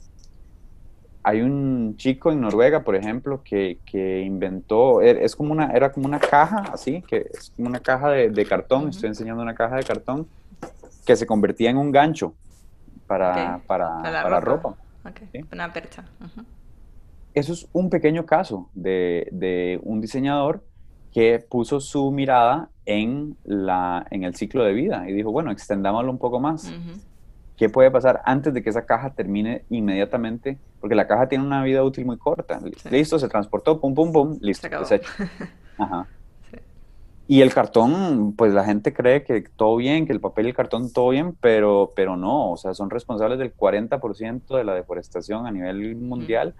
Hay un chico en Noruega, por ejemplo, que, inventó, er, es como una, era como una caja, así, que es como una caja de, cartón, estoy enseñando una caja de cartón, que se convertía en un gancho para, para, ropa. Una percha. Eso es un pequeño caso de, de un diseñador que puso su mirada en, la, en el ciclo de vida y dijo, bueno, extendámoslo un poco más. ¿Qué puede pasar antes de que esa caja termine inmediatamente? Porque la caja tiene una vida útil muy corta. Listo, se transportó, pum, pum, pum, listo, desecho. Ajá. Y el cartón, pues la gente cree que todo bien, que el papel y el cartón todo bien, pero, pero no, o sea, son responsables del 40% de la deforestación a nivel mundial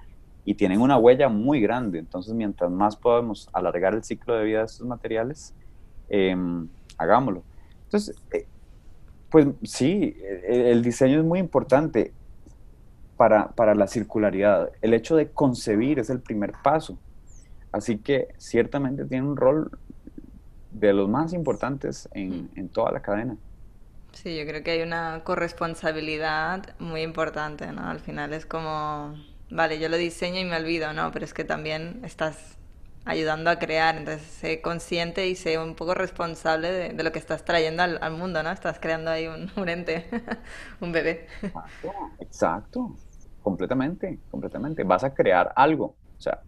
y tienen una huella muy grande. Entonces, mientras más podamos alargar el ciclo de vida de estos materiales, em, hagámoslo. Entonces, eh, pues sí, el, diseño es muy importante para, para, la circularidad. El hecho de concebir es el primer paso. Así que ciertamente tiene un rol de los más importantes en, en toda la cadena. Sí, yo creo que hay una corresponsabilidad muy importante, ¿no? Al final es como, vale, yo lo diseño y me olvido, ¿no? Pero es que también estás ayudando a crear, entonces sé consciente y sé un poco responsable de, lo que estás trayendo al, mundo, ¿no? Estás creando ahí un, un ente, un bebé. Exacto, completamente, completamente. Vas a crear algo, o sea,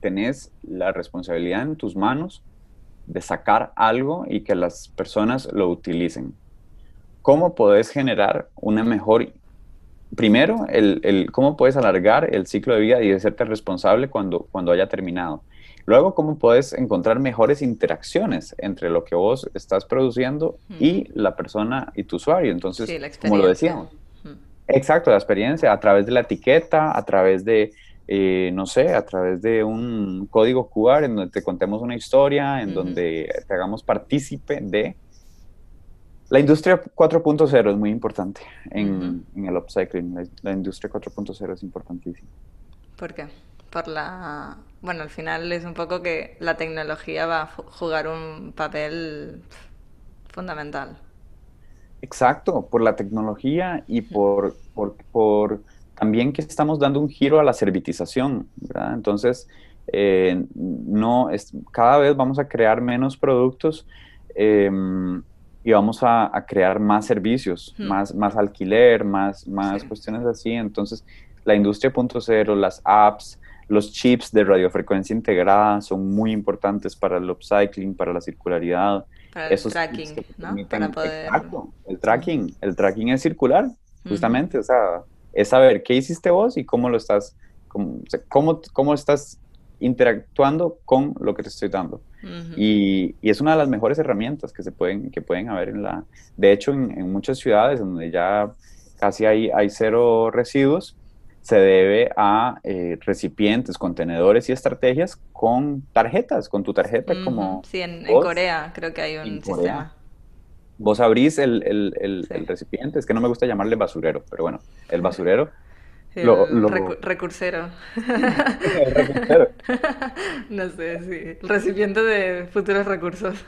tenés la responsabilidad en tus manos de sacar algo y que las personas lo utilicen. ¿Cómo puedes generar una mejor... Primero, el, cómo puedes alargar el ciclo de vida y hacerte responsable cuando, cuando haya terminado. Luego, cómo puedes encontrar mejores interacciones entre lo que vos estás produciendo y la persona y tu usuario. Entonces, como lo decíamos. Exacto, la experiencia a través de la etiqueta, a través de eh, no sé, a través de un código QR en donde te contemos una historia, en donde te hagamos partícipe de... La industria 4.0 es muy importante en, el upcycling. La, industria 4.0 es importantísima. ¿Por qué? Por la... Bueno, al final es un poco que la tecnología va a jugar un papel fundamental. Exacto, por la tecnología y por, por, por también que estamos dando un giro a la servitización, ¿verdad? Entonces, eh, no es, cada vez vamos a crear menos productos em, y vamos a, crear más servicios, más, más alquiler, más, más cuestiones así. Entonces, la industria .0, las apps, los chips de radiofrecuencia integrada son muy importantes para el upcycling, para la circularidad. Para el tracking, ¿no? Para poder... Exacto, el tracking. El tracking es circular, justamente, o sea, es saber qué hiciste vos y cómo lo estás, cómo, cómo, estás interactuando con lo que te estoy dando. y, y, es una de las mejores herramientas que se pueden, que pueden haber en la... De hecho, en, muchas ciudades donde ya casi hay, hay cero residuos, se debe a eh, recipientes, contenedores y estrategias con tarjetas, con tu tarjeta como... Sí, en, Corea creo que hay un sistema vos abrís el, el, el, recipiente, es que no me gusta llamarle basurero, pero bueno, el basurero. El lo, recursero. el recursero. no sé, sí. El recipiente de futuros recursos.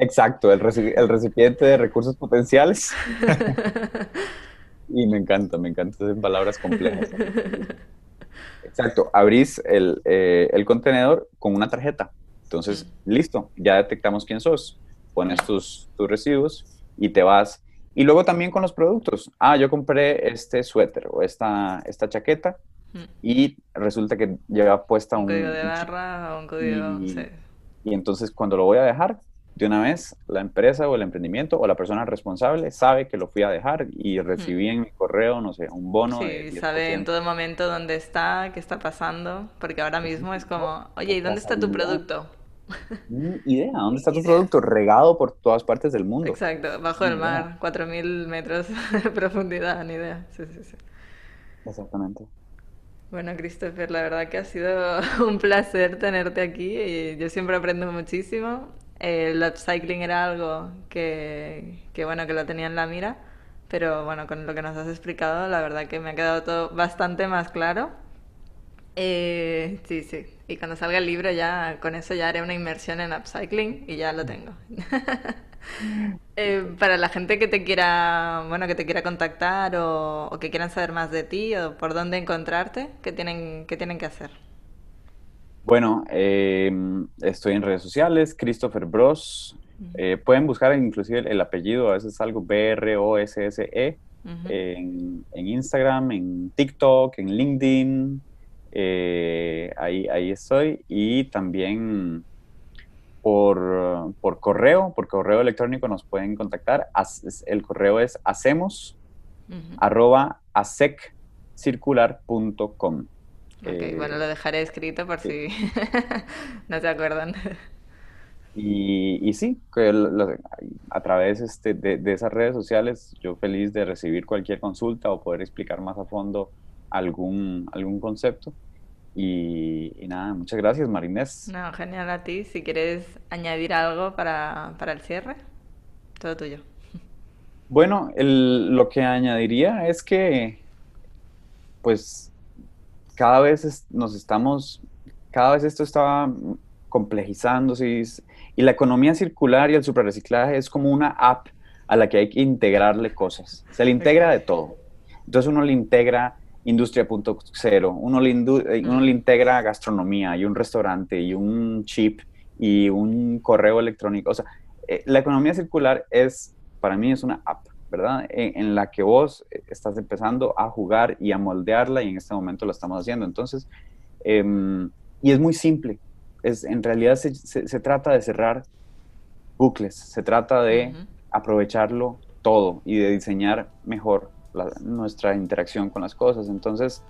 exacto, el, recipiente de recursos potenciales. y me encanta, me encanta, son palabras complejas. Exacto, abrís el, eh, el contenedor con una tarjeta. Entonces, listo, ya detectamos quién sos pones tus, tus residuos y te vas. Y luego también con los productos. Ah, yo compré este suéter o esta, esta chaqueta y resulta que lleva puesta un... código de barra o un código... Y, y entonces cuando lo voy a dejar, de una vez la empresa o el emprendimiento o la persona responsable sabe que lo fui a dejar y recibí en mi correo, no sé, un bono. Sí, sabe en todo momento dónde está, qué está pasando, porque ahora mismo es como, oye, ¿y dónde está tu producto? Ni idea, ¿dónde está tu producto? Regado por todas partes del mundo. Exacto, bajo el mar, 4.000 metros de profundidad, ni idea. Sí, sí, sí. Exactamente. Bueno, Christopher, la verdad que ha sido un placer tenerte aquí y yo siempre aprendo muchísimo. El upcycling era algo que, que, bueno, que lo tenía en la mira, pero bueno, con lo que nos has explicado, la verdad que me ha quedado todo bastante más claro. Eh, sí, sí. Y cuando salga el libro ya, con eso ya haré una inmersión en upcycling y ya lo tengo. Eh, para la gente que te quiera, bueno, que te quiera contactar o, que quieran saber más de ti o por dónde encontrarte, ¿qué tienen, qué tienen que hacer? Bueno, em, estoy en redes sociales, Christopher Bros. Eh, pueden buscar inclusive el, apellido, a veces algo B-R-O-S-S-E, en, en Instagram, en TikTok, en LinkedIn, eh, ahí, ahí estoy. Y también por, por, correo, por correo electrónico nos pueden contactar. el correo es hacemos arroba aseccircular.com. Ok, eh, bueno, lo dejaré escrito por si no se acuerdan. Y, y sí, a través este, de, de, esas redes sociales, yo feliz de recibir cualquier consulta o poder explicar más a fondo algún, algún concepto. Y, nada, muchas gracias, Marinés. No, genial a ti. Si quieres añadir algo para, para el cierre, todo tuyo. Bueno, lo que añadiría es que, pues, cada vez nos estamos, cada vez esto está complejizándose y, y la economía circular y el suprarreciclaje es como una app a la que hay que integrarle cosas. Se le integra de todo. Entonces uno le integra industria punto cero, uno le, eh, uno le integra gastronomía y un restaurante y un chip y un correo electrónico. O sea, eh, la economía circular es, para mí es una app, ¿verdad? En, la que vos estás empezando a jugar y a moldearla y en este momento lo estamos haciendo. Entonces, em, y es muy simple. Es, en realidad se, se, trata de cerrar bucles, se trata de aprovecharlo todo y de diseñar mejor nuestra interacción con las cosas. Entonces,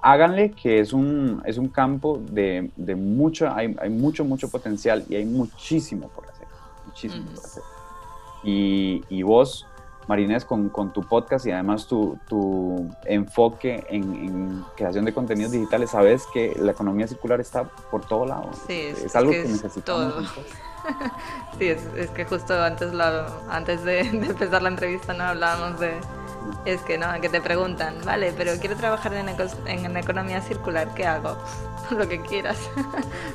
háganle que es un, es un campo de, de mucho, hay, hay, mucho, mucho potencial y hay muchísimo por hacer, muchísimo por hacer. Y, y vos, Marinés, con, con, tu podcast y además tu, tu enfoque en, creación de contenidos digitales, sabes que la economía circular está por todo lado. Sí, es, algo que, necesitamos. sí, es, es, que justo antes, la, antes de, de empezar la entrevista no hablábamos de es que no, que te preguntan, vale, pero quiero trabajar en, en economía circular, ¿qué hago? Lo que quieras.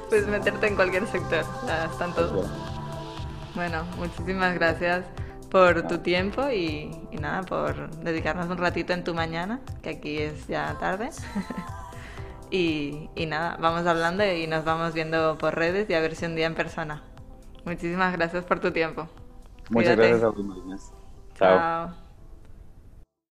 Puedes meterte en cualquier sector, ya están todos. Bueno, muchísimas gracias por tu tiempo y, nada, por dedicarnos un ratito en tu mañana, que aquí es ya tarde. y, y nada, vamos hablando y nos vamos viendo por redes y a ver si un día en persona. Muchísimas gracias por tu tiempo. Muchas gracias a ti, Chao.